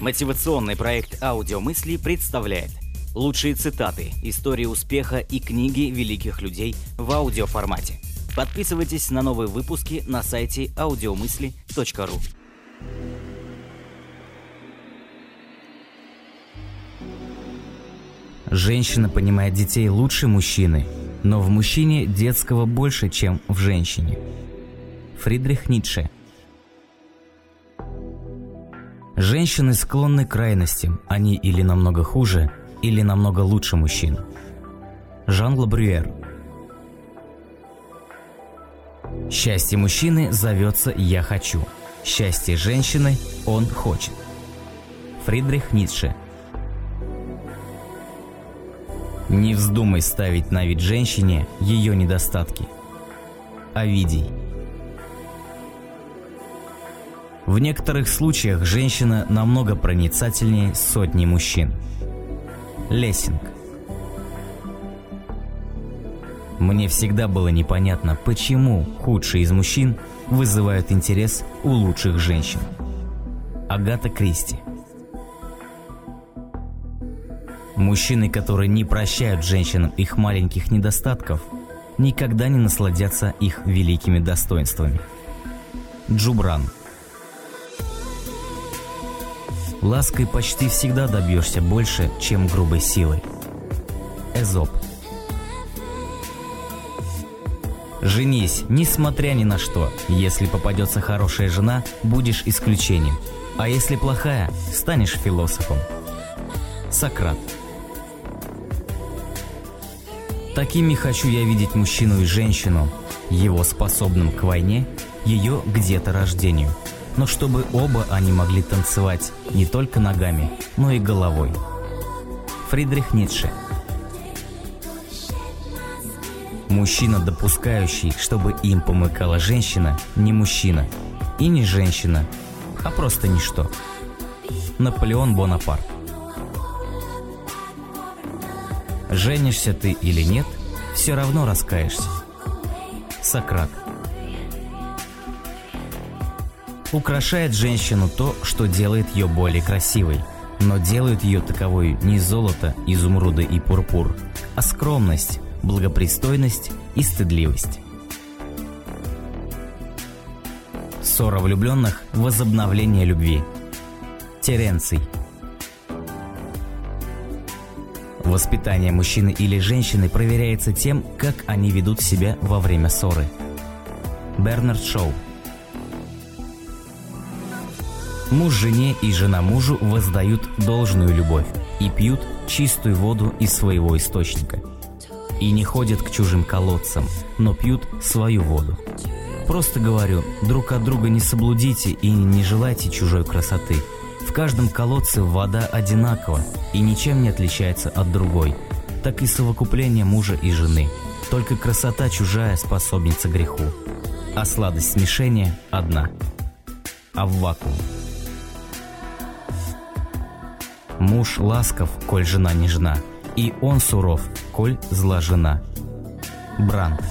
Мотивационный проект «Аудиомысли» представляет лучшие цитаты, истории успеха и книги великих людей в аудиоформате. Подписывайтесь на новые выпуски на сайте audiomысли.ру. Женщина понимает детей лучше мужчины, но в мужчине детского больше, чем в женщине. Фридрих Ницше – Женщины склонны к крайностям, они или намного хуже, или намного лучше мужчин. Жан Лабрюер Счастье мужчины зовется «я хочу». Счастье женщины «он хочет». Фридрих Ницше Не вздумай ставить на вид женщине ее недостатки. Овидий В некоторых случаях женщина намного проницательнее сотни мужчин. Лессинг Мне всегда было непонятно, почему худшие из мужчин вызывают интерес у лучших женщин. Агата Кристи Мужчины, которые не прощают женщинам их маленьких недостатков, никогда не насладятся их великими достоинствами. Джубран – Лаской почти всегда добьешься больше, чем грубой силой. Эзоп Женись, несмотря ни на что. Если попадется хорошая жена, будешь исключением. А если плохая, станешь философом. Сократ Такими хочу я видеть мужчину и женщину, его способным к войне, ее где-то рождению – но чтобы оба они могли танцевать не только ногами, но и головой. Фридрих Ницше Мужчина, допускающий, чтобы им помыкала женщина, не мужчина. И не женщина, а просто ничто. Наполеон Бонапарт Женишься ты или нет, все равно раскаешься. Сократ Украшает женщину то, что делает ее более красивой, но делают ее таковой не золото, изумруды и пурпур, а скромность, благопристойность и стыдливость. Ссора влюбленных – возобновление любви. Теренций Воспитание мужчины или женщины проверяется тем, как они ведут себя во время ссоры. Бернард Шоу – Муж жене и жена мужу воздают должную любовь и пьют чистую воду из своего источника. И не ходят к чужим колодцам, но пьют свою воду. Просто говорю, друг от друга не соблудите и не желайте чужой красоты. В каждом колодце вода одинакова и ничем не отличается от другой. Так и совокупление мужа и жены. Только красота чужая способница греху. А сладость смешения одна. А в вакуум. Муж ласков, коль жена нежна, и он суров, коль зла жена. Бранд.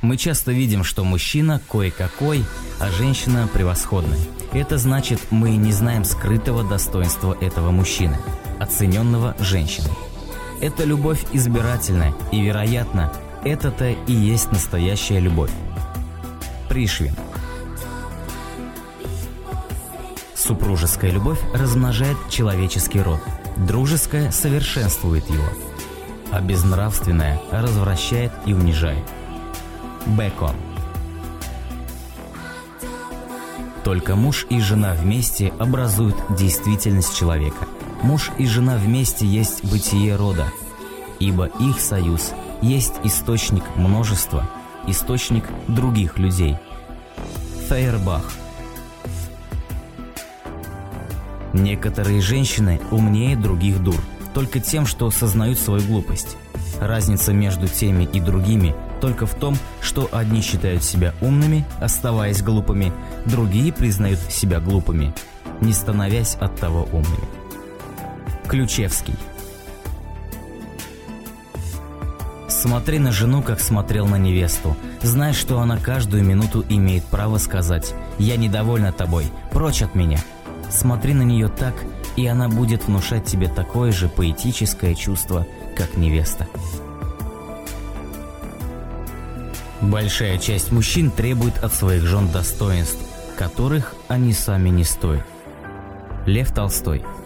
Мы часто видим, что мужчина кое-какой, а женщина превосходная. Это значит, мы не знаем скрытого достоинства этого мужчины, оцененного женщиной. Это любовь избирательная, и, вероятно, это-то и есть настоящая любовь. Пришвин – Супружеская любовь размножает человеческий род, дружеская совершенствует его, а безнравственная развращает и унижает. Бекон Только муж и жена вместе образуют действительность человека. Муж и жена вместе есть бытие рода, ибо их союз есть источник множества, источник других людей. Фейербах – Некоторые женщины умнее других дур, только тем, что осознают свою глупость. Разница между теми и другими только в том, что одни считают себя умными, оставаясь глупыми, другие признают себя глупыми, не становясь от того умными. Ключевский Смотри на жену, как смотрел на невесту. Знай, что она каждую минуту имеет право сказать «Я недовольна тобой, прочь от меня». Смотри на нее так, и она будет внушать тебе такое же поэтическое чувство, как невеста. Большая часть мужчин требует от своих жен достоинств, которых они сами не стоят. Лев Толстой –